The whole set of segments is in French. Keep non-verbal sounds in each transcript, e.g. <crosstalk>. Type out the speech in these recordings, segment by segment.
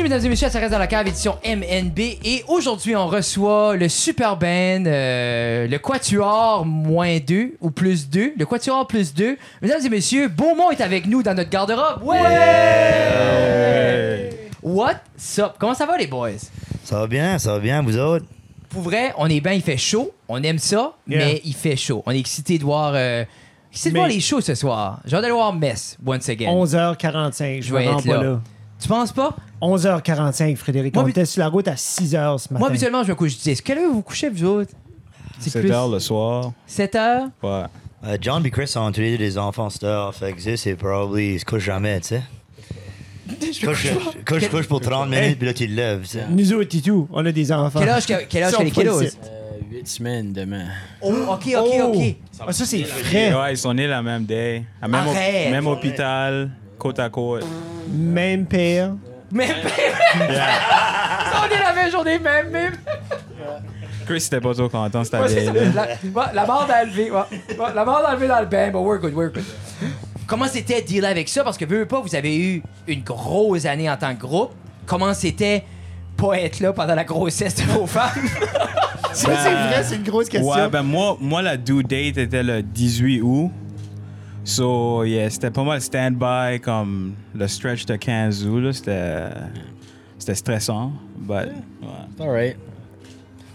Bienvenue, mesdames et messieurs, à Ça reste dans la cave, édition MNB. Et aujourd'hui, on reçoit le super band, euh, le Quatuor moins 2 ou plus 2. Le Quatuor plus 2. Mesdames et messieurs, Beaumont est avec nous dans notre garde-robe. Ouais! What's up? Comment ça va, les boys? Ça va bien, ça va bien, vous autres? Pour vrai, on est bien, il fait chaud. On aime ça, Yeah. mais il fait chaud. On est excité de voir. Euh, excité de Mais- voir les shows ce soir. J'ai hâte d'aller voir Mess, once again. 11h45, je Je vais vais être pas là. là. Tu penses pas? 11h45, Frédéric. Moi, on était sur la route à 6h ce matin. Moi, habituellement, je me couche 10. Quelle heure vous vous couchez, vous autres? 7 heures le soir. 7 heures? Ouais. Euh, John et Chris ont tous les deux des enfants stars, fait que ça, c'est probablement, ils se couchent jamais, tu sais. <laughs> Couche, couche, couche pour 30 minutes, puis là, tu te lèves, tu sais. Nous autres et tout, on a des enfants. Quel âge, que- quel âge que les sont kiddos? Euh, 8 semaines demain. Oh, ok, ok, Oh! ok. Ah, ça, c'est frais. Ouais, ils sont nés la même day. À Même, au- Arrête. même hôpital, côte à côte. Même père. Mais, <laughs> on est la même journée, même, même. Chris était pas trop content cette année. La, la bande a levé. la bande a levé dans le bain, but we're good, we're good. Comment c'était de dealer avec ça? Parce que, veux, pas, vous avez eu une grosse année en tant que groupe. Comment c'était pas être là pendant la grossesse de vos femmes? <laughs> Ça, c'est vrai, c'est une grosse question. Ouais, ben moi, moi, la due date était le 18 août. So, yeah, c'était pas mal stand-by comme le stretch de 15 août. là, C'était, c'était stressant. But, ouais. C'est alright.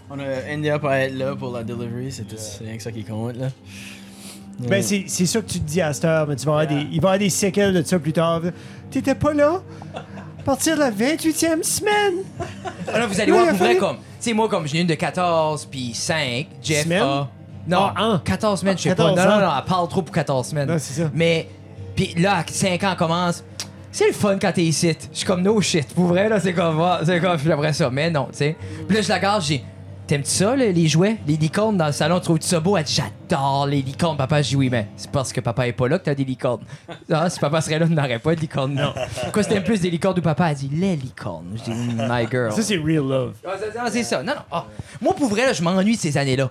On a endé up à être là pour la delivery, c'est tout- c'est rien que ça qui compte là. Ben, c'est c'est sûr que tu te dis à cette heure, mais tu vas avoir des, il va y avoir des séquelles de ça plus tard. T'étais pas là? À partir de la 28e semaine? Ah non, vous allez Ouais, voir pour vrai fallu- comme. Tu sais, moi, comme j'ai une de 14 puis 5, Jeff Semaines? a. Non, Ah, un. 14 semaines, je sais 14 pas. Non, non, non, elle parle trop pour 14 semaines. Non, c'est ça. Mais, puis là, 5 ans commence. C'est le fun quand t'es ici. Je suis comme no shit. Pour vrai, là, c'est comme. ah, C'est comme. Après ça. Mais non, tu sais. Puis là, je la garde, j'ai. T'aimes-tu ça, là, les jouets? Les licornes dans le salon, trouves-tu ça beau? Elle dit, j'adore les licornes. Papa, je dis oui, mais c'est parce que papa est pas là que t'as des licornes. Ah, si papa serait là, on n'aurait pas de licornes. Non. Pourquoi c'était plus des licornes ou papa? Elle dit, les licornes. Je dis, my girl. Ça, c'est real love. Ah, c'est- ah, c'est ça. Non, non. Ah. Moi, pour vrai, là, je m'ennuie de ces années-là.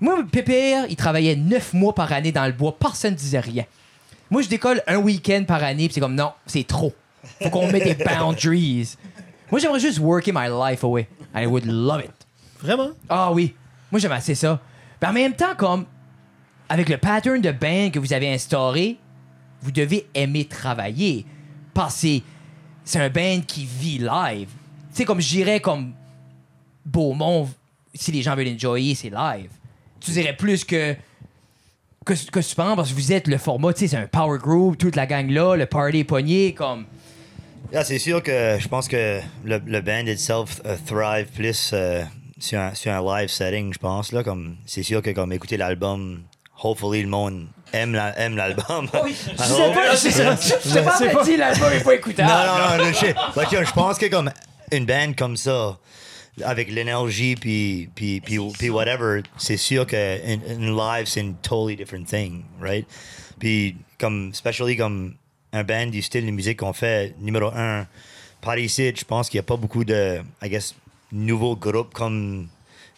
Moi, Pépère, il travaillait neuf mois par année dans le bois. Personne ne disait rien. Moi, je décolle un week-end par année, puis c'est comme, non, c'est trop. Faut qu'on mette des boundaries. Moi, j'aimerais juste worker my life away. I would love it. Vraiment? Ah oui. Moi, j'aime assez ça. Mais en même temps, comme, avec le pattern de band que vous avez instauré, vous devez aimer travailler. Parce que c'est- un band qui vit live. Tu sais, comme je dirais, comme Beaumont, si les gens veulent enjoyer, c'est live. Tu dirais plus que. Que, que tu penses, parce que vous êtes le format, tu sais, c'est un power group, toute la gang là, le party est pogné, comme. Yeah, c'est sûr que je pense que le, le band itself euh, thrive plus euh, sur, un, sur un live setting, je pense. Là, comme, c'est sûr que comme écouter l'album, hopefully le monde aime, la- aime l'album. <laughs> Je sais pas, je sais pas, je sais pas, l'album est pas écoutable. Non, non, non, yo, je pense que comme une band comme ça, avec l'énergie puis, puis, puis, puis whatever, c'est sûr que une, live, c'est une totally different thing, right? Puis comme, especially comme un band du style de musique qu'on fait, numéro un, par ici, je pense qu'il n'y a pas beaucoup de, I guess, nouveaux groupes comme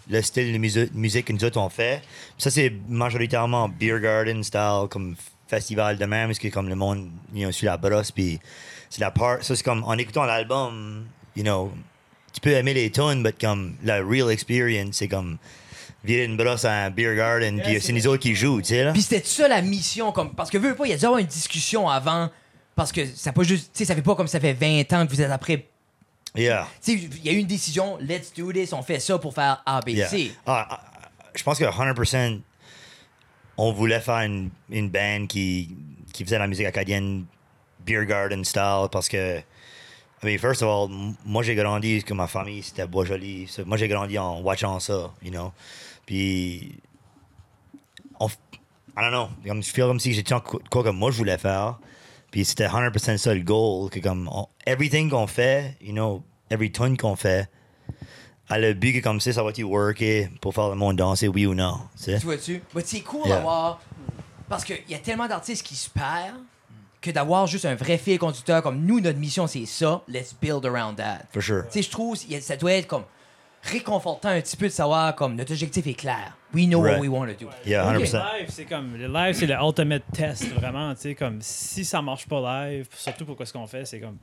le style de musi- musique que nous autres on fait. Ça, c'est majoritairement beer garden style, comme festival de même, parce que comme le monde, you know, sur la brosse, puis c'est la part. Ça, c'est comme en écoutant l'album, you know, tu peux aimer les tunes, mais comme la real experience, c'est comme virer une brosse à un beer garden, puis c'est nous autres qui jouent, tu sais, là. Puis c'était ça la mission, comme parce que veux pas, il y a dû avoir une discussion avant, parce que ça pas juste, tu sais, ça fait pas comme ça fait 20 ans que vous êtes après. Yeah. Tu sais, il y a eu une décision, let's do this, on fait ça pour faire ABC. Yeah. Ah, ah, je pense que 100%, on voulait faire une, une band qui, qui faisait la musique acadienne beer garden style parce que, mean, first of all, moi j'ai grandi que ma famille c'était Bois-Joli. So, Moi j'ai grandi en watchant ça, you know. Puis, on, I don't know, comme, je feel comme si j'étais en quoi, que moi je voulais faire. Puis c'était 100% ça le goal, que comme, on- everything qu'on fait, you know, every tune qu'on fait, à le but que comme ça, ça va-tu worker pour faire le monde danser, oui ou non, tu vois-tu? Mais c'est cool Yeah. d'avoir. Parce qu'il y a tellement d'artistes qui se perdent que d'avoir juste un vrai fil conducteur comme nous, notre mission c'est ça, let's build around that. For sure. Tu sais, je trouve ça doit être comme réconfortant un petit peu de savoir comme notre objectif est clair. We know what we want to do. Yeah, Ok. 100%. Live, c'est comme le live, c'est le ultimate test, vraiment. Tu sais, comme si ça marche pas live, surtout pour ce qu'on fait, c'est comme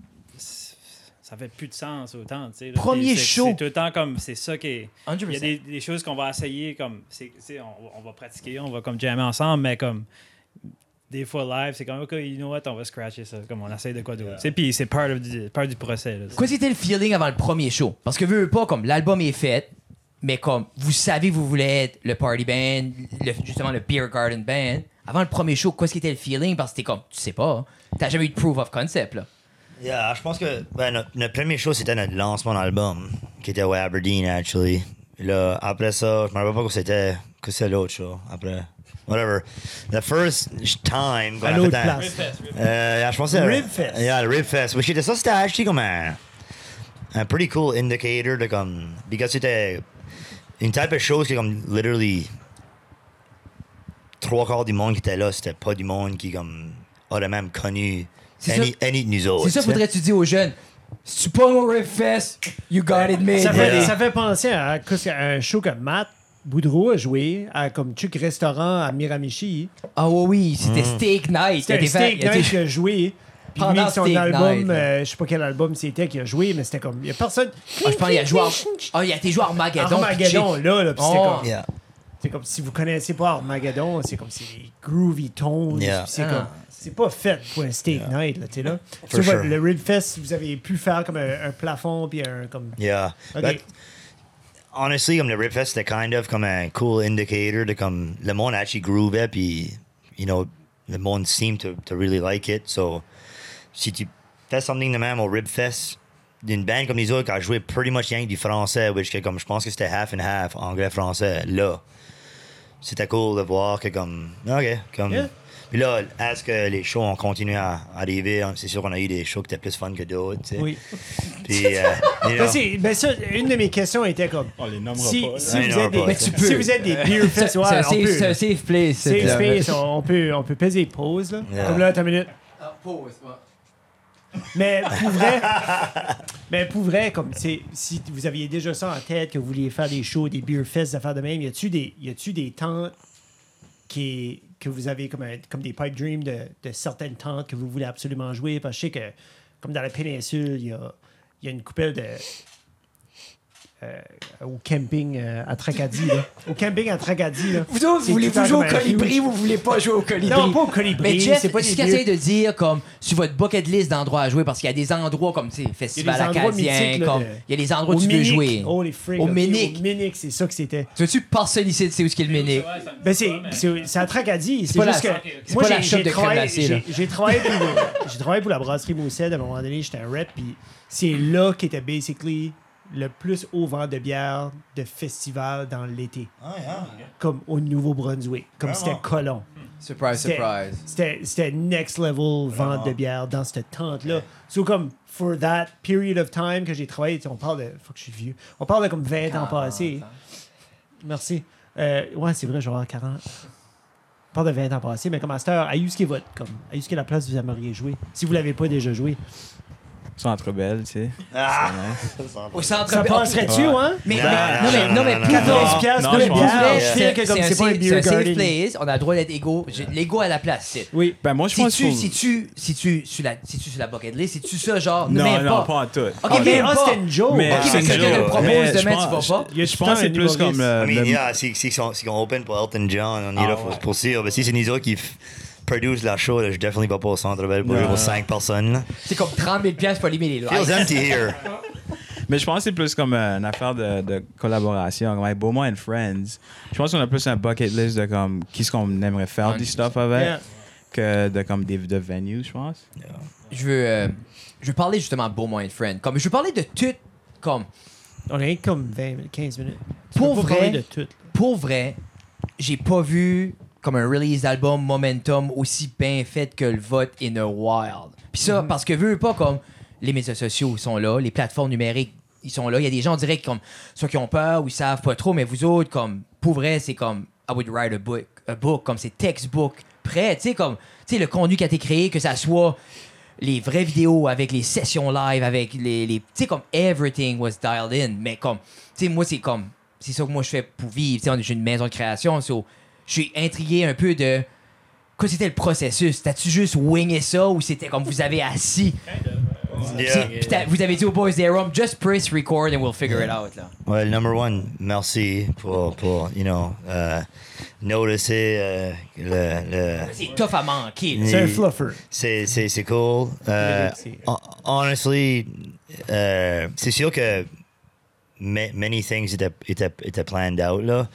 ça fait plus de sens autant. tu sais, là. Premier show. C'est tout le temps comme. C'est ça qui est. 100%. Il y a des, des choses qu'on va essayer, comme. c'est c'est- on, on va pratiquer, on va comme jammer ensemble, mais comme. Des fois live, c'est comme, OK, you know what, on va scratcher ça. Comme on essaye de quoi d'autre. Sais, Puis c'est part, of the- part du procès. Là, Quoi c'était le feeling avant le premier show? Parce que veux, veux pas, comme l'album est fait, mais comme vous savez que vous voulez être le party band, le- justement le beer garden band. Avant le premier show, quoi c'était le feeling? Parce que t'es comme, tu sais pas, t'as jamais eu de proof of concept là. Yeah, je pense que ben, notre, notre premier show, c'était notre lancement d'album, qui était au Aberdeen, actually. Là, après ça, je me rappelle pas que c'était, que c'est l'autre show, après. Whatever. The first time qu'on À a l'autre fait un- place. Euh, yeah, je pense que c'était- Ribfest. Yeah, le Ribfest. Which était ça, c'était actually comme un, un pretty cool indicator de comme, because c'était une type de chose qui est comme literally trois quarts du monde qui était là, c'était pas du monde qui comme aurait même connu C'est any, ça- any de nous autres. C'est ça, tu sais. faudrait-tu dire aux jeunes, si tu pas au Ribfest, you got it made. Ça fait, Yeah. ça fait penser à, à un show que Matt Boudreau a joué à comme Chuck Restaurant à Miramichi. Ah oui, oui, c'était Mm. Steak Night. C'était Steak Night qu'il a joué. Puis lui, son Steak album, euh, je sais pas quel album c'était qu'il a joué, mais c'était comme. Il y a personne. Ah, je pense qu'il a joué. Ah, il a été joué à Armageddon. Armageddon, là, là puis c'était Oh. comme. Yeah. C'est comme si vous connaissez pas Armageddon, c'est comme c'est groovy tones. Yeah. C'est Ah. comme. C'est pas fait pour un steak night, là, tu sais, là. For Tu vois, sure. Le Ribfest, vous avez pu faire comme un, un plafond, puis un. Comme... Yeah. Honestly, comme le Ripfest, c'était kind of comme un cool indicator de comme le monde actually groovait, puis, you know, le monde seemed to, to really like it. So, si tu fais something de même au Ribfest, d'une band comme les autres qui a joué pretty much rien du français, which que comme je pense que c'était half and half, anglais-français, là, c'était cool de voir que comme, ok, comme. Yeah. Puis là, est-ce que les shows ont continué à arriver? C'est sûr qu'on a eu des shows qui étaient plus fun que d'autres, tu sais. Oui. Puis, euh. <laughs> Ben, ben ça, une de mes questions était comme. On les nommera Si, pas. <laughs> si vous non, êtes des, si vous êtes des beer fest, c'est un on safe- peut. c'est un safe place. Safe space, on, on peut, on peut peser pause, là. Yeah. Comme là, attends une minute. Ah, pause, ouais. Mais pour <laughs> vrai, mais pour vrai, comme c'est si vous aviez déjà ça en tête, que vous vouliez faire des shows, des beer fests, des affaires de même, y a-tu des, y a-tu des tentes qui, que vous avez comme, un- comme des pipe dreams de, certaines tentes que vous voulez absolument jouer? Parce que je sais que, comme dans la péninsule, il y a, y a une coupelle de. Euh, au camping euh, à Tracadie, là. <laughs> Au camping à Tracadie, là. Vous autres, C'est vous voulez vous jouer au colibri, huge- vous voulez pas jouer au colibri. Non, pas au colibri, Mais Jeff, c'est pas ce qu'il de dire, comme, sur votre bucket list d'endroits à jouer, parce qu'il y a des endroits comme, tu sais, Festival acadien, comme, il y a des endroits où tu veux jouer. Oh, les Au ok, Minic. Au Minic, c'est ça que c'était. Tu veux-tu ici, tu sais où est le Ménic? Ben c'est, c'est, c'est à Tracadie. C'est pas juste la- que. c'est pas la shop de crème j'ai, travaillé pour, la brasserie Moussed. À un moment donné, j'étais un rep. Puis c'est là qu'était basically le plus haut vent de bière de festival dans l'été. Ah, yeah. Comme au Nouveau-Brunswick. Comme Vraiment? c'était colon. Surprise, C'était- surprise. C'était, c'était next level vente de bière dans cette tente-là. So, comme, for that period of time que j'ai travaillé, tu sais, on parle de. Fuck, je suis vieux. On parle de comme 20 ans passés. Merci. Euh, ouais, c'est vrai, je vais avoir 40. On parle de 20 ans passés, mais comme à cette heure, à ce qui est votre. Comme, à ce qui est la place vous aimeriez jouer. Si vous l'avez pas déjà joué. Centre Belle, tu sais. Ah! Au centre Ça passerait-tu, Ouais. hein? Mais, Non, mais- non, non, mais, non, non, mais non, pour non, vrai, 14 piastres non, de je bière. pense Je que comme c'est pas un c'est beer un safe garden. place, on a le droit d'être égaux. J'ai- L'ego à la place, c'est. Oui. Ben, moi, je pense Si tu, si tu, si tu, sur la, si tu sur la bucket list, si tu ça, genre, Non, même non, pas. pas en tout. Ok, Ok, même pas. une joke. Mais Ok, c'est mais quelqu'un une te joke. propose Mais demain, je tu vas pas. Je pense que c'est plus comme le- yeah, si, si, si on open pour Elton John, on est Ah, là ouais. pour sûr. Mais si c'est qui f- produisent la show, là, je definitely pas pour au centre belle pour Non. jouer pour 5 personnes. C'est comme 30 000 piastres pour allumer les Feels lights. empty <laughs> here. Mais je pense que c'est plus comme euh, une affaire de, de collaboration. Comme avec Beaumont and Friends, je pense qu'on a plus un bucket list de comme qui ce qu'on aimerait faire du stuff avec Yeah. que de comme des de venues, je pense. Je veux, euh, je veux parler justement de Beaumont and Friend. Comme, je veux parler de tout, comme, On est comme 20, 15 minutes. Tu Pour vrai? parler de tout. pour vrai, j'ai pas vu comme un release d'album Momentum aussi bien fait que le vote in a wild. Puis ça, parce que veux pas comme les médias sociaux sont là, les plateformes numériques ils sont là. Il y a des gens, qui, comme, soit qui ont peur ou ils savent pas trop, mais vous autres, comme, pour vrai, c'est comme, I would write a book, a book comme c'est textbook prêt, tu sais, comme, tu sais, le contenu qui a été créé, que ça soit les vraies vidéos avec les sessions live, avec les, les tu sais, comme, everything was dialed in, mais comme, tu sais, moi, c'est comme, c'est ça que moi, je fais pour vivre, tu sais, on- j'ai une maison de création, so, je suis intrigué un peu de, quoi c'était le processus? T'as-tu juste wingé ça ou c'était comme vous avez assis? Yeah. Puis vous avez dit aux boys des just press record and we'll figure it out. Là. Ouais, number one, merci pour, pour you know, euh, noticer euh, le, le, C'est tough à manquer. C'est un fluffer. C'est, c'est, c'est cool. Hon- honestly, euh, c'est sûr que ma- many things étaient, étaient, étaient planned out, là.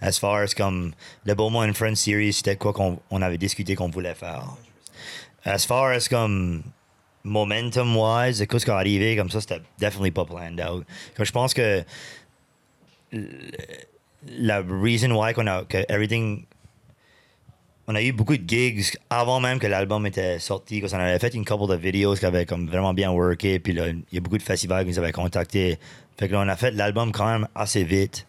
As far as comme le Beaumont and Friends series, c'était quoi qu'on on avait discuté qu'on voulait faire. As far as comme momentum-wise, quoi ce qui est arrivé, comme ça, c'était definitely pas planned out. Comme je pense que la reason why qu'on everything on a eu beaucoup de gigs avant même que l'album était sorti. Parce qu'on avait fait une couple de vidéos qui avaient comme vraiment bien worké. Puis là, il y a beaucoup de festivals qui nous avaient contactés. Fait que là, on a fait l'album quand même assez vite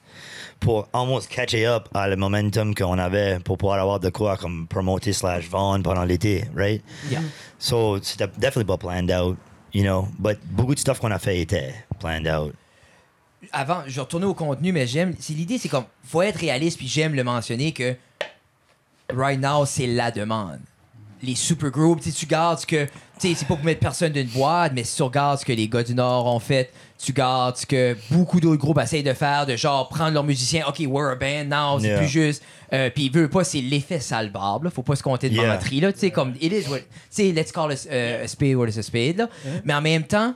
pour almost catch up à le momentum qu'on avait pour pouvoir avoir de quoi comme promoter slash vendre pendant l'été, right? Yeah. So, c'était definitely pas planned out, you know? But beaucoup de stuff qu'on a fait était planned out. Avant, je vais retourner au contenu, mais j'aime. c'est L'idée, c'est comme. faut être réaliste, puis j'aime le mentionner que. Right now, c'est la demande. Les supergroups, tu sais, tu gardes ce que. Tu sais, c'est pas pour mettre personne d'une boîte, mais si tu regardes ce que les gars du Nord ont fait, tu gardes ce que beaucoup d'autres groupes essayent de faire, de genre prendre leurs musiciens, OK, we're a band now, c'est Yeah. plus juste. Euh, puis, veut pas, c'est l'effet sale barbe, là. Faut pas se compter de Yeah. menterie, là. Tu sais, comme. It is what. Tu sais, let's call a, euh, a spade what is a spade, là. Mais en même temps,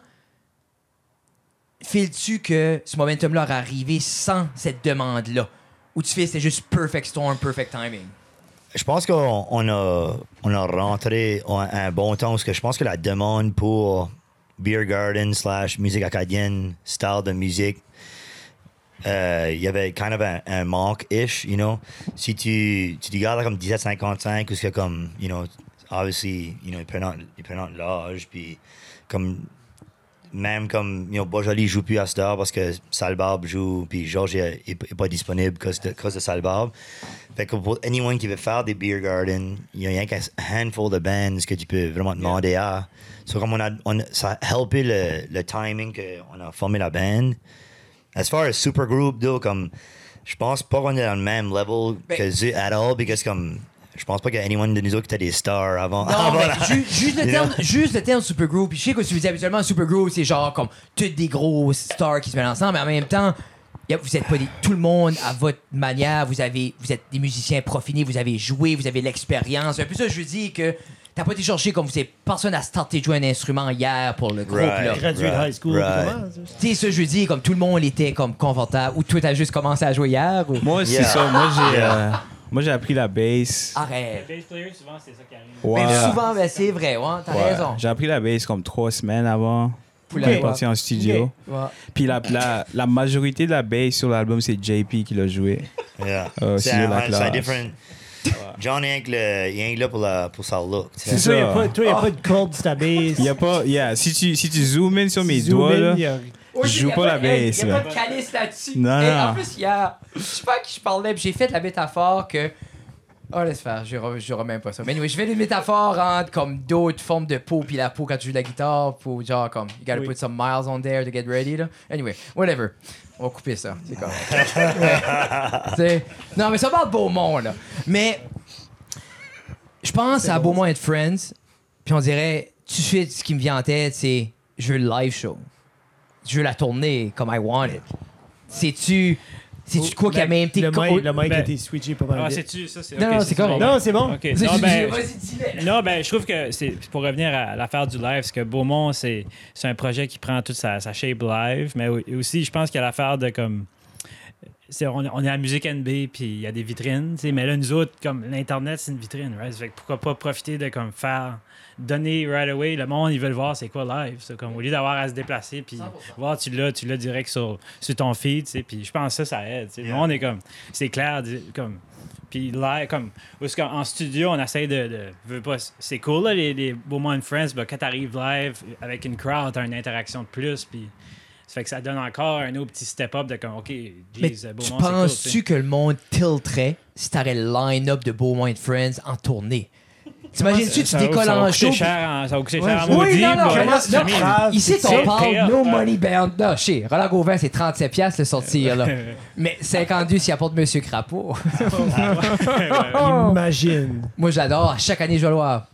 files-tu que ce momentum-là aurait arrivé sans cette demande-là? Ou tu fais c'est juste perfect storm, perfect timing? Je pense qu'on on a, on a rentré un bon temps parce que je pense que la demande pour beer garden slash musique acadienne, style de musique, euh, il y avait kind of un, un manque-ish, you know. Si tu, tu regardes comme 1755, ou ce que comme, you know, obviously, you know, ils prennent ils prennent l'âge, puis comme même comme you know, joue plus à cette heure parce que Salbarbe joue, puis Georges est, est- pas disponible cause de, cause de Salbarbe. Fait que pour anyone qui veut faire des beer garden, il y a rien qu'un handful de bands que tu peux vraiment demander à. So comme on a, on, ça a helpé le, le timing qu'on a formé la band. As far as supergroup, though, comme, je pense pas qu'on est dans le même level Ben- que eux at all, because comme, je pense pas qu'il y a anyone de nous autres qui était des stars avant. Non, avant mais la- ju- juste, le <laughs> terme, juste le terme supergroup. Puis je sais que tu dis habituellement un supergroup, c'est genre comme toutes des gros stars qui se mettent ensemble, mais en même temps, a- vous êtes pas des, tout le monde à votre manière. Vous avez, vous êtes des musiciens profinés, vous avez joué, vous avez l'expérience. Un peu ça, je dis que t'as pas été chercher comme vous êtes personne à starter de jouer un instrument hier pour le groupe. Right. Là. Gradué de high school. right. Tu sais, ça, je dis, comme tout le monde était comme confortable. Ou toi, t'as juste commencé à jouer hier. Ou... Moi, c'est Yeah. ça. Moi, j'ai Yeah. euh, moi, j'ai appris la bass. Arrête. Bass player, souvent, c'est ça qui arrive. Ouais. Mais souvent, c'est vrai, ouais, t'as Ouais. raison. J'ai appris la bass comme trois semaines avant. Pour en studio. Ouais. Puis la, la, la majorité de la bass sur l'album, c'est JP qui l'a joué. Yeah. Euh, c'est un, different. John est le- il est là pour, la, pour sa look. tu sais. C'est Toi, y a ça. pas, toi, y a pas de sur ta. Il y a pas. Yeah, si tu, si tu zoomes in sur mes Zoom doigts, in, là, Je joue pas la hey, bass, y a pas de calice là-dessus. Non, non. En plus, il y a. Je sais pas à qui je parlais, puis j'ai fait la métaphore que. Oh, laisse faire, je re- je remets pas ça. Mais anyway, je fais des métaphores entre comme d'autres formes de peau, puis la peau quand tu joues de la guitare, pour genre comme, you gotta Oui. put some miles on there to get ready, là. Anyway, whatever. On va couper ça, c'est correct. <laughs> Non, mais ça parle de Beaumont, là. Mais, je pense à Beaumont and Friends, puis on dirait, tout de suite, ce qui me vient en tête, c'est, je veux le live show. Je veux la tourner comme I want it. C'est-tu. C'est-tu quoi qui a même été. Le mic, le mic Ben- a été switché pas mal Ah, c'est-tu, ça, c'est. Non, non, c'est correct. Non, c'est bon. Non, ben, Vas-y, dis-le. Non, ben, je trouve que c'est pour revenir à l'affaire du live, c'est que Beaumont, c'est c'est un projet qui prend toute sa, sa shape live, mais au- aussi, je pense qu'il y a l'affaire de comme. On, on est à Musique NB, puis il y a des vitrines, tu sais, mais là, nous autres, comme l'Internet, c'est une vitrine, right? Fait que pourquoi pas profiter de comme faire, donner right away, le monde, ils veulent voir c'est quoi live, ça, comme, au lieu d'avoir à se déplacer, puis voir, tu l'as, tu l'as direct sur, sur ton feed, tu sais, puis je pense que ça, ça aide. Le monde est comme, c'est clair, comme, puis live, comme, parce qu'en en studio, on essaie de. de veux pas, c'est cool, là, les, les Beaumont Friends, mais quand t'arrives live avec une crowd, t'as une interaction de plus, puis ça fait que ça donne encore un autre petit step-up de comme, OK, Mais jeez, tu Beaumont, cool. tu penses-tu que le monde tilterait si t'aurais le line-up de Beaumont and Friends en tournée? T'imagines-tu, tu décolles ça va en coûter show? cher en- Ça va coûter cher en maudit, mais- mais Ici, c'est- on parle no money band. Non, chez Roland Gauvin, c'est 37$ piastres le sortir, là. <laughs> Mais 52 s'il apporte Monsieur Crapaud. <laughs> Imagine. Moi, j'adore. Chaque année, je vais le voir.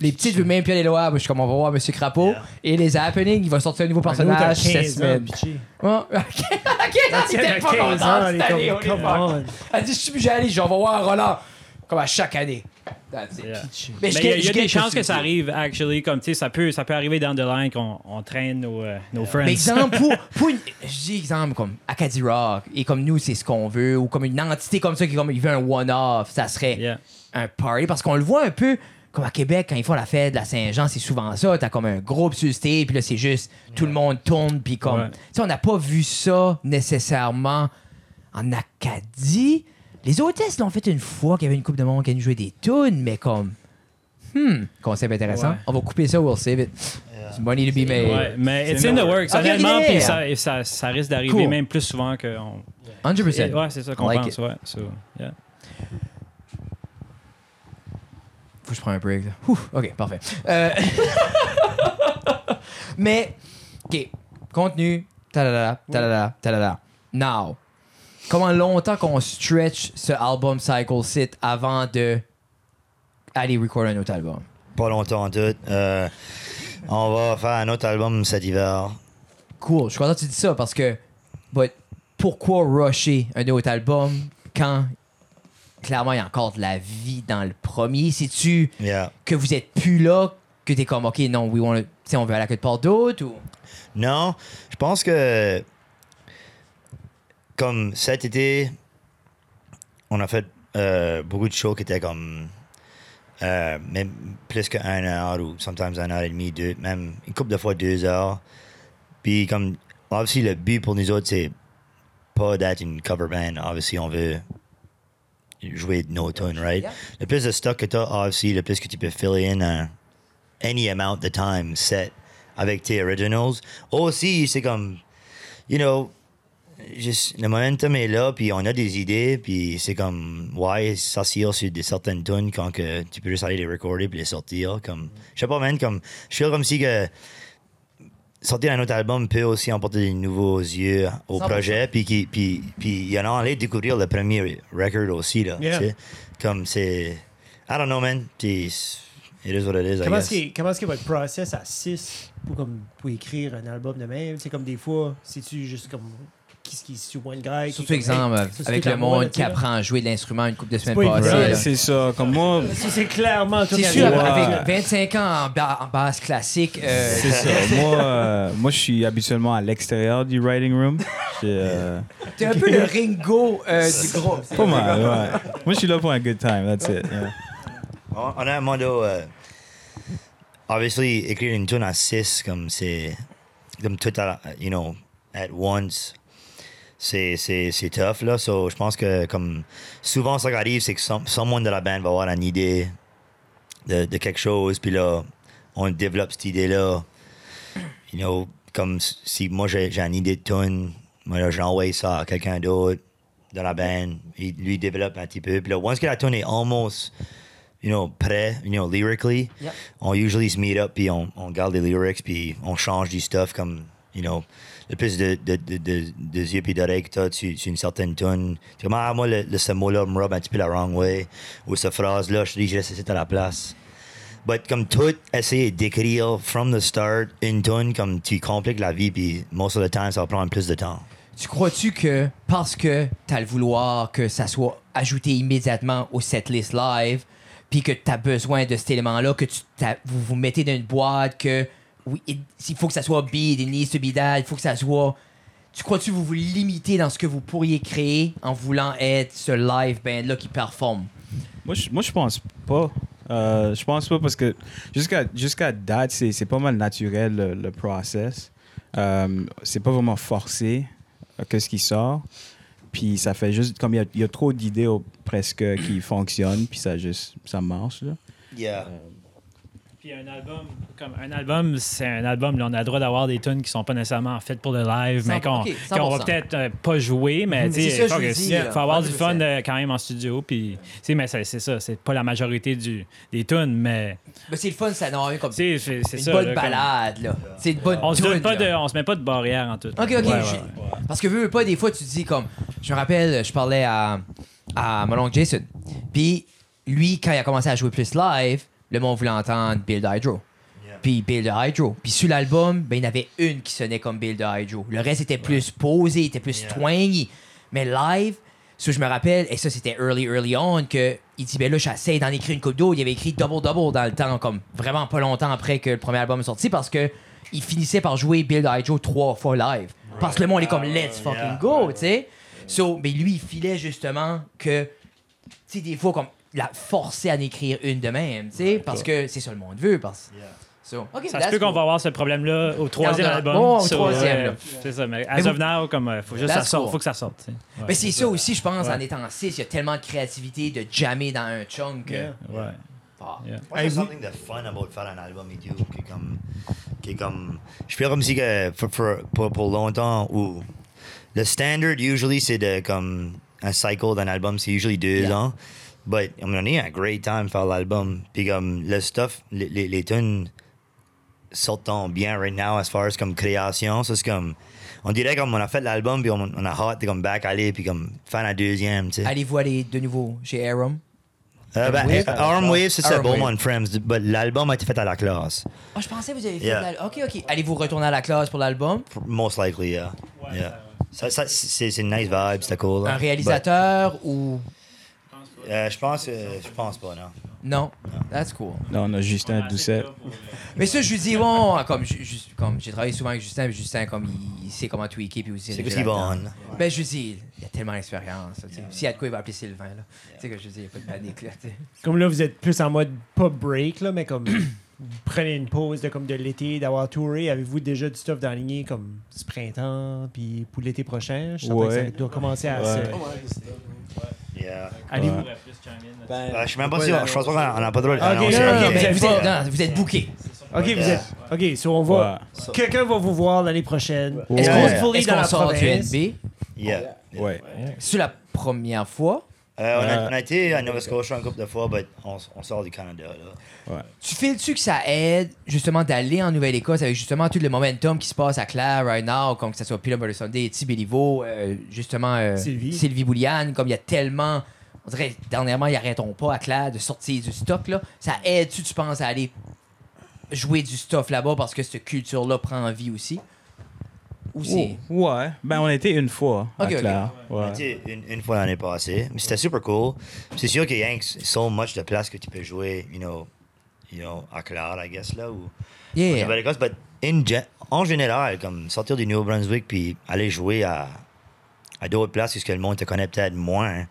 Les petites, veulent même plus aller loin. Moi, je suis comme, on va voir Monsieur Crapaud. Yeah. Et les happenings, il va sortir un nouveau personnage cette 15 ans, semaine. pitché. Ouais, <laughs> ok, il était pas 15 content ans, cette est année, comme, holy come fuck. on. Elle dit, je suis plus allé, j'en vais voir Roland. Comme à chaque année. Yeah. Mais je il y a, y je a des chances que ça arrive, actually. Comme, tu sais, ça peut, ça peut arriver down the line qu'on on traîne nos, euh, nos friends. Mais exemple, pour, <laughs> pour une, je dis exemple comme Acadie Rock, et comme nous, c'est ce qu'on veut, ou comme une entité comme ça qui comme, il veut un one-off, ça serait Yeah. un party. Parce qu'on le voit un peu comme à Québec, quand ils font la fête de la Saint-Jean, c'est souvent ça. T'as comme un groupe sur le stage, puis là, c'est juste tout le monde tourne, puis comme. Ouais. Tu sais, on n'a pas vu ça nécessairement en Acadie. Les hôtesses l'ont fait une fois qu'il y avait une coupe de monde qui a joué des tunes, mais comme. Hmm, concept intéressant. Ouais. On va couper ça, we'll save it. It's money to be made. Ouais, mais it's C'est in the works, Ok, honnêtement, yeah. puis ça, et ça, ça risque d'arriver Cool. même plus souvent que. On... 100%. Ouais, c'est ça qu'on like pense, it. ouais. So, yeah. Faut que je prenne un break. là. Ok, parfait. Euh, <laughs> Mais, ok, contenu, talala, talala, talala. Now, comment longtemps qu'on stretch ce album Cycle Sit avant de aller recorder un autre album? Pas longtemps en tout. Euh, on va faire un autre album cet hiver. Cool, je suis content que tu dis ça parce que, but, pourquoi rusher un autre album quand clairement il y a encore de la vie dans le premier? C'est-tu Yeah. que vous êtes plus là, que t'es comme, ok, non, tu sais, on veut aller à de part d'autres ou? Non, je pense que comme cet été, on a fait euh, beaucoup de shows qui étaient comme euh, même plus qu'un heure ou sometimes un heure et demie, deux, même une couple de fois deux heures. Puis comme, obviously le but pour nous autres, c'est pas d'être une cover band. Obviously, on veut jouer de nos tunes, right? Yeah. Le plus de stock que tu as, obviously, le plus que tu peux fill in any amount of time set avec tes originals. Aussi, c'est comme, you know, juste, le momentum est là, puis on a des idées, puis c'est comme, ouais, s'asseoir sur des certaines tunes quand que tu peux juste aller les recorder puis les sortir. Comme, je sais pas, man, comme, je feel comme si que sortir un autre album peut aussi emporter des nouveaux yeux au 100%. projet, puis qui- puis puis il y en a allé découvrir le premier record aussi, là. Yeah. tu sais. Comme, c'est, I don't know, man, puis it is what it is, Comment est-ce est-ce que votre process à 6 pour, comme, pour écrire un album de même? C'est comme des fois, c'est-tu juste comme. Qui qui Surtout est exemple, comme, hey, ça, c'est avec le monde qui apprend à jouer de l'instrument une couple de semaines pas passées. c'est ça. Comme moi, C'est clairement tout C'est sûr, avec 25 ans en, ba- en basse classique, euh, c'est ça. <laughs> moi, euh, moi, je suis habituellement à l'extérieur du writing room. Euh, t'es un peu le Ringo euh, du groupe. pas mal, ouais. Moi, je suis là pour un good time. That's it. yeah. On a un modo. euh, obviously, écrire une tune à 6, comme c'est. Comme tout à la- You know, at once. C'est, c'est, c'est tough, là. So, je pense que, comme. Souvent, qui arrive, c'est que some, someone de la band va avoir une idée de, de quelque chose, puis là, on développe cette idée-là. You know, comme si moi, j'ai, j'ai une idée de tune, moi, là, j'envoie ça à quelqu'un d'autre de la band. Il, lui développe un petit peu. Puis là, once que la tune est almost you know, prêt, you know, lyrically, Yep. on usually se meet up, puis on, on garde les lyrics, puis on change du stuff comme, you know, le plus de, de, de, de, yeux puis d'oreilles que t'as sur, sur une certaine tune. Tu comme, ah, moi, le, le- ce mot-là me rub un petit peu la wrong way, ou cette phrase-là, je dis, je laisse à la place. But comme tout, essayer d'écrire from the start une tune, comme tu compliques la vie, puis most of the time, ça va prendre plus de temps. Tu crois-tu que parce que t'as le vouloir que ça soit ajouté immédiatement au setlist live, puis que t'as besoin de cet élément-là, que tu vous vous mettez dans une boîte, que oui, il il faut que ça soit beat, it needs to be that, il faut que ça soit. Tu crois-tu que vous vous limitez dans ce que vous pourriez créer en voulant être ce live band-là qui performe? Moi, je, moi, je pense pas. Euh, je pense pas parce que jusqu'à jusqu'à date, c'est c'est pas mal naturel le, le process. Euh, c'est pas vraiment forcé euh, que ce qui sort. Puis ça fait juste comme il y a- il y, a trop d'idées presque qui fonctionnent, puis ça juste ça marche là. Yeah. Puis un album, comme un album, c'est un album, là, on a le droit d'avoir des tunes qui sont pas nécessairement faites pour le live, mais qu'on ok, qu'on va 100%. peut-être euh, pas jouer, mais tu C'est sais, il faut avoir du fun 100%. euh, quand même en studio, puis tu mais c'est ça, c'est pas la majorité du, des tunes, mais Ben, c'est le fun, ça n'a rien comme tu c'est c'est une ça. bonne là, comme- balade, là. C'est une bonne On se, donne pas de, on se met pas de barrière en tout. Ok, ok. Ouais, ouais, je- ouais. Parce que veux, pas, des fois, tu dis comme. Je me rappelle, je parlais à, à mon oncle Jason. Puis lui, quand il a commencé à jouer plus live, le monde voulait entendre Build Hydro. Yeah. Puis Build Hydro. Puis sur l'album, ben, il y en avait une qui sonnait comme Build Hydro. Le reste était plus posé, était plus Yeah. twangy. Mais live, ça, je me rappelle, et ça, c'était early, early on, que il dit, ben là, j'essaie d'en écrire une coupe d'eau. Il avait écrit Double Double dans le temps, comme vraiment pas longtemps après que le premier album est sorti, parce que il finissait par jouer Build Hydro trois fois live. Parce que le monde est comme, let's fucking Yeah. go, tu sais. So, mais lui, il filait justement que, tu sais, des fois, comme, la forcer à en écrire une de même, tu sais, parce que c'est ça le monde veut. Parce... Yeah. So, ok, Ça se peut qu'on cool. va avoir ce problème-là au troisième Non, non, album. oh, au So, troisième, euh. C'est ça, mais Mais as vous- of now, comme, euh, faut juste que ça sorte. cool. Faut que ça sorte. Ouais. Mais c'est ça aussi, je pense, Ouais. en étant 6, il y a tellement de créativité de jammer dans un chunk. que- Yeah. Ouais. Ah. Yeah. Moi, c'est something de fun about faire un album et tout, qui est comme, qui est comme, je fais comme si que for, for, pour, pour longtemps où le standard usually c'est de comme un cycle d'un album, c'est usually deux Yeah. ans. But I mean, on a un great time faire l'album. Puis comme le stuff, les, les, les tunes sortent bien right now as far as comme création. Ça c'est comme, on dirait comme on a fait l'album puis on, on a hâte de comme back aller puis comme faire un deuxième, tu sais. Allez-vous aller de nouveau chez Aram? Euh, ben, Wave? Arm Wave, c'est ça. Beaumont Frames. but L'album a été fait à la classe. Ah, je pensais que vous avez fait. Yeah. l'al- Ok, ok. Allez-vous retourner à la classe pour l'album? Most likely, yeah. yeah. Ça, ça, c'est c'est une nice vibe, c'était cool. Un réalisateur ou. Euh, je pense, euh, je pense pas, non. Non? That's cool. Là, on a Justin Doucet. Mais ça, je lui dis, bon, comme comme j'ai travaillé souvent avec Justin, puis Justin, comme il, il sait comment tweaker, puis aussi. C'est c'est bon. Ben, je lui dis, il a tellement d'expérience. là, tu sais. S'il y a de quoi, il va appeler Sylvain. Là. Tu sais, que je dis, il n'y a pas de panique. Là, tu sais. Comme là, vous êtes plus en mode pas break, là, mais comme vous prenez une pause de, comme de l'été, d'avoir touré. Avez-vous déjà du stuff dans la lignée comme ce printemps, puis pour l'été prochain? Je sens que Ouais. ça doit commencer à Ouais. se... Yeah. Allez-vous... Ouais. Ben, Euh, je sais même pas si, on- je pense pas qu'on pas le droit de Ah, ok, annoncer. non, non, Ok, vous êtes non, vous êtes booké. OK, vous êtes... OK, so on va... Ouais. Quelqu'un va vous voir l'année prochaine. Est-ce qu'on est-ce dans qu'on la sort du province? NB? Yeah. Ouais. C'est la première fois. Euh, on, a, on a été à Nova Scotia un couple de fois, mais on, on sort du Canada. Là. Tu files-tu que ça aide justement d'aller en Nouvelle-Écosse avec justement tout le momentum qui se passe à Claire right now, comme que ce soit Butter Sunday, Eti Béliveau, euh, justement euh, Sylvie. Sylvie Bouliane, comme il y a tellement. On dirait, dernièrement, ils arrêtons pas à Claire de sortir du stock. là. Ça aide-tu, tu penses, à aller jouer du stuff là-bas parce que cette culture-là prend vie aussi? Ou. Oh, ouais. Ben, on a été une fois à. Claire. On a été une, une fois l'année passée, mais c'était super cool. C'est sûr qu'il y a so much de place que tu peux jouer, you know, you know, à Clare, I guess, là, ou Yeah. Nouvelle-Écosse, but in gen- en général, comme sortir du New-Brunswick puis aller jouer à, à d'autres places où que le monde te connaît peut-être moins.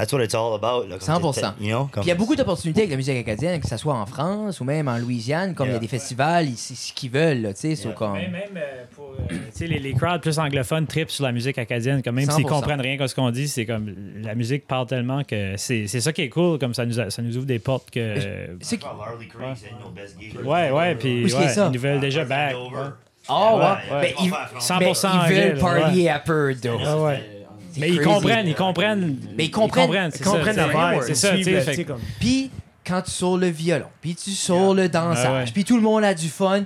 That's what it's all about. Là, comme 100%. t'es- You know, comme- Puis il y a beaucoup d'opportunités avec la musique acadienne, que ce soit en France ou même en Louisiane, comme il y a des festivals, ils- c'est ce qu'ils veulent, là, tu sais, Yeah. comme... Même, même, euh, pour euh, les, les crowds plus anglophones tripent sur la musique acadienne. Comme même 100%. s'ils comprennent rien de ce qu'on dit, c'est comme la musique parle tellement que c'est c'est ça qui est cool. Comme ça nous, a- ça nous ouvre des portes que. C'est Ouais, ouais, puis ouais, ils nous veulent déjà back. Oh, ouais. Ouais, Mais ouais. ils, 100% mais ils veulent parler à peu, though. C'est Mais ils comprennent, ils comprennent. Mais ils comprennent- c'est Ils comprennent tu l'affaire. C'est ça, tu sais. Puis, quand tu sors le violon, puis tu sors le dansage, Ah ouais. puis tout le monde a du fun,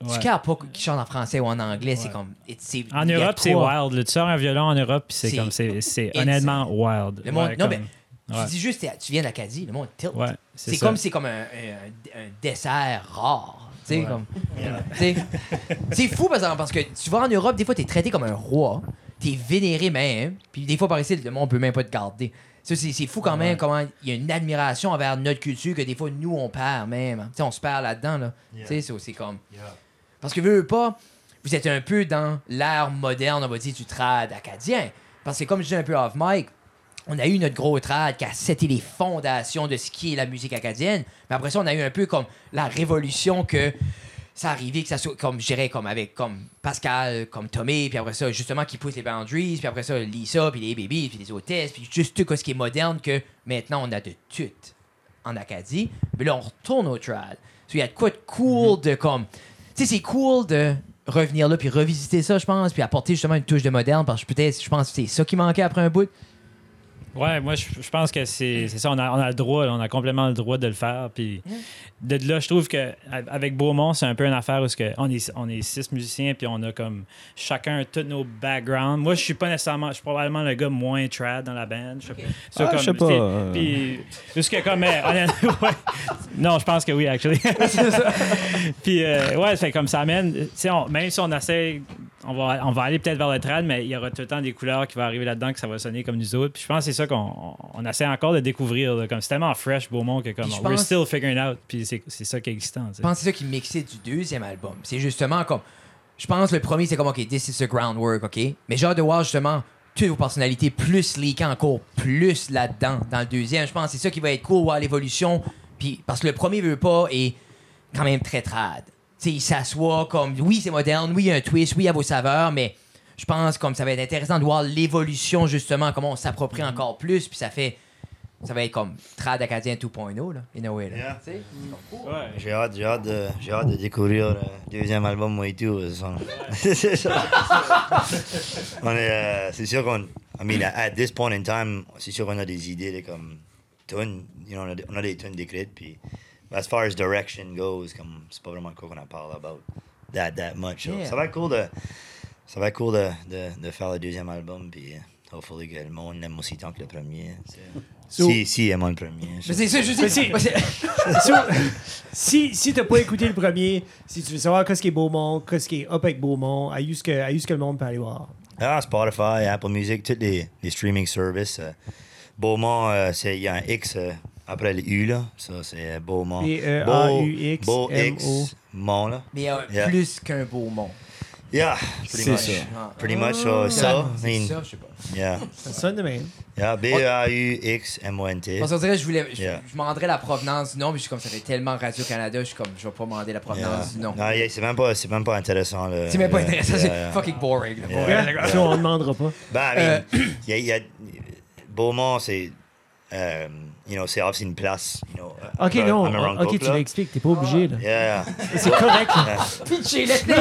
tu Ouais. capes pas qu'ils chantent en français ou en anglais, c'est comme... c'est- En Europe, c'est wild. là. Tu sors un violon en Europe, puis c'est C'est comme. C'est c'est honnêtement wild. Le monde- Ouais, non, comme- mais. Tu dis juste, tu viens d'Acadie, le monde tilt. C'est c'est comme c'est comme un, un- un dessert rare. Tu sais, Ouais. comme. tu c'est fou par exemple, parce que tu vas en Europe, des fois, t'es traité comme un roi. T'es vénéré même. Puis des fois, par ici, le monde peut même pas te garder. Ça, C'est c'est fou quand même comment il y a une admiration envers notre culture que des fois, nous, on perd même. Tu sais, on se perd là-dedans. Là. Tu sais, c'est aussi comme. Parce que, veux, veux pas, vous êtes un peu dans l'ère moderne, on va dire, du trad acadien. Parce que, comme je dis un peu off mic, on a eu notre gros trad qui a seté les fondations de ce qui est la musique acadienne. Mais après ça, on a eu un peu comme la révolution que ça arrivait, que ça soit comme, je dirais, comme avec comme Pascal, comme Tommy, puis après ça, justement, qui pousse les boundaries, puis après ça, Lisa, puis les babies, puis les hôtesses, puis juste tout ce qui est moderne que maintenant, on a de tout en Acadie. Mais là, on retourne au. So, Il y a de quoi de cool de comme. Tu sais, c'est cool de revenir là, puis revisiter ça, je pense, puis apporter justement une touche de moderne, parce que peut-être, je pense que c'est ça qui manquait après un bout. Ouais, moi, je, je pense que c'est c'est ça. On a, on a le droit, là, on a complètement le droit de le faire. Puis de là, je trouve que avec Beaumont, c'est un peu une affaire où ce que on, est, on est six musiciens, puis on a comme chacun tous nos backgrounds. Moi, je suis pas nécessairement, je suis probablement le gars moins trad dans la band. Je sais pas. Ça, Ah, comme, je sais pas, puis- euh. Puis, juste que comme. euh, <laughs> ouais. Non, je pense que oui, actually. <laughs> <laughs> puis, euh, ouais, c'est comme ça amène. tu sais, on- même si on essaie, on va, on va aller peut-être vers le trad, mais il y aura tout le temps des couleurs qui vont arriver là-dedans que ça va sonner comme nous autres. Puis je pense que c'est ça qu'on on, essaie encore de découvrir. là, comme c'est tellement fresh, Beaumont, que comme Puis je we're pense- still figuring out. Puis c'est c'est ça qui est existant. tu sais. Je pense que c'est ça qui mixait du deuxième album. C'est justement comme. Je pense que le premier, c'est comme, OK, this is the groundwork, OK? Mais j'ai hâte de voir justement toutes vos personnalités plus leaker encore plus là-dedans, dans le deuxième. Je pense que c'est ça qui va être cool, voir l'évolution. Puis, parce que le premier veut pas est quand même très trad. Il s'assoit comme, oui, c'est moderne, oui, il y a un twist, oui, il y a vos saveurs, mais je pense comme ça va être intéressant de voir l'évolution, justement, comment on s'approprie encore plus, puis ça fait. Ça va être comme Trad Acadien 2.0, là, in a way. Là. Yeah. Ouais. J'ai hâte, j'ai hâte, de, j'ai hâte de découvrir le deuxième album, moi et tout. c'est ça. On est, euh, c'est sûr qu'on. I mean, at this point in time, c'est sûr qu'on a des idées comme. Tunes, you know, on, a, des- on a des tunes décrites, puis. As far as direction goes, comme c'est pas vraiment quoi qu'on en parle about that, that much. So, Yeah. Ça va être cool de. Ça va être cool de, de, de faire le deuxième album, puis. euh, Hopefully que le monde l'aime aussi tant que le premier. So- si, si, aime le premier. Mais c'est ça, je sais. c'est- So, si si t'as pas écouté le premier, si tu veux savoir qu'est-ce qui est Beaumont, qu'est-ce qui est up avec Beaumont, à ce que, que le monde peut aller voir. Ah, Spotify, Apple Music, tous les, les streaming services. euh, Beaumont, euh, c'est- il y a un X euh, après le U, là. Ça, c'est euh, Beaumont. B-E-A-U-X, Beau. X, Mont, là. Mais euh, Yeah. plus qu'un beau monde. Yeah, pretty C'est much. ça. Ah. Pretty much, so, ça, I C'est mean, ça, je sais pas. yeah. Ça sonne de même. Yeah, B-A-U-X-M-O-N-T. Parce qu'on dirait, je voulais, je, Yeah. je m'en rendrais la provenance du nom, mais je suis comme ça fait tellement Radio-Canada, je suis comme, je vais pas demander la Yeah. provenance du nom. Non, yeah, c'est même pas, c'est même pas intéressant. C'est même pas intéressant, c'est fucking boring. Ça, on ne demandera pas. Ben, I Euh, mean, il y a, il y a- Beaumont, c'est, euh, you know, c'est une place, you know. Ok, on- non, on around ok, tu l'expliques, t'es pas obligé. Là. Yeah. C'est correct. Pitché, laisse-le.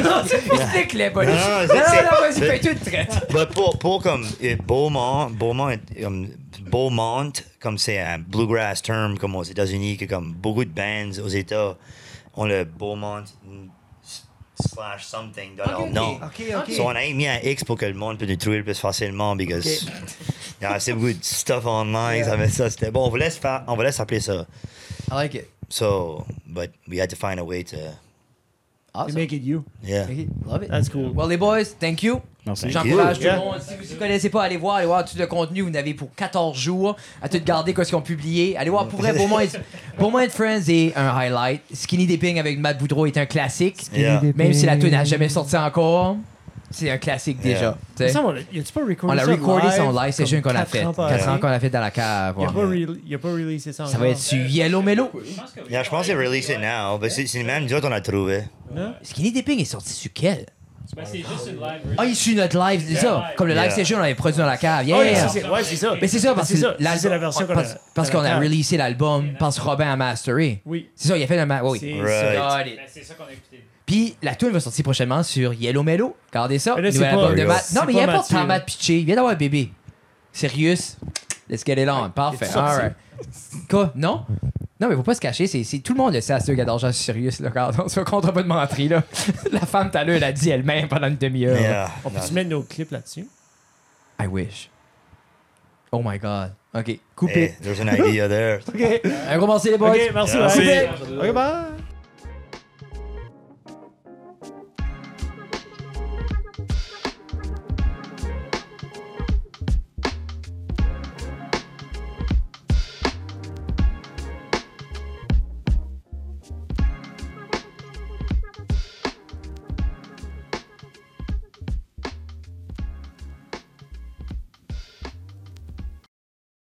Explique-les. Non, Non, vas-y, fais tout traite. Bah, pour, pour comme euh, Beaumont, Beaumont, comme Beaumont, comme c'est un bluegrass term comme aux États-Unis, que comme beaucoup de bands aux États ont le Beaumont slash something dans leur Ok, nom. ok, ok. So, on a mis un X pour que le monde puisse nous trouver le plus facilement, because il y a assez beaucoup de stuff online, ça fait ça, c'était bon. On vous laisse faire, on appeler ça. I like it. So, but we had to find a way to, To Awesome. make it you. yeah. Love it. That's cool. Well, les boys, thank you. Merci. J'encourage tout le monde. Si vous ne connaissez pas, allez voir, allez voir tout le contenu. Vous n'avez pour 14 jours à tout garder quoi ce qu'ils ont publié. Allez voir, pour vrai, Beaumont et, Beaumont and Friends est un highlight. Skinny Dipping avec Matt Boudreau est un classique. Yeah. Même si la tune n'a jamais sorti encore, c'est un classique déjà. Il y a-tu pas recordé On l'a recordé live, son live session qu'on a fait. ans 4 passés? ans qu'on a fait dans la cave. Il a ouais. pas, re- il a pas releasé ça Ça va être sur Yellow Mellow? Yeah, je pense que c'est release it now, but c'est même nous autres on a trouvé. Skinny Dipping est sorti sur quel? Ben, c'est juste une live Ah, il sur notre live, c'est ça. Comme le live Yeah. session, on avait produit dans la cave. Ah Yeah. ça, c'est ouais, c'est ça. Mais c'est ça, parce que c'est ça. l'album- C'est la version qu'on a. parce, parce qu'on a releasé l'album, parce que Robin a masteré. Oui. C'est ça, il a fait un ma- oui. C'est Right. ça. Got it. Ben, c'est ça qu'on a écouté. Puis la tune va sortir prochainement sur Yellow Mellow. Regardez ça. Mais là, c'est Nouvel pas- album de c'est Matt. Non, mais il pas y a pas Mathieu, de là. Matt pitché. Il vient d'avoir un bébé. Sérieux? Let's get it on. Parfait. c'est. All right. Quoi? Non? Non, mais faut pas se cacher. C'est, c'est- tout le monde le sait à ceux qui adorent Jean Sirius. Là, regarde, on se compte pas de mentir. Là. <laughs> La femme, l'heure, elle a dit elle-même pendant une demi-heure. On peut-tu mettre nos clips là-dessus? I wish. Oh my God. OK. Coupé. hey, there's an idea there. <laughs> OK. Un gros merci, les boys. OK, merci. Merci. bye. OK, bye.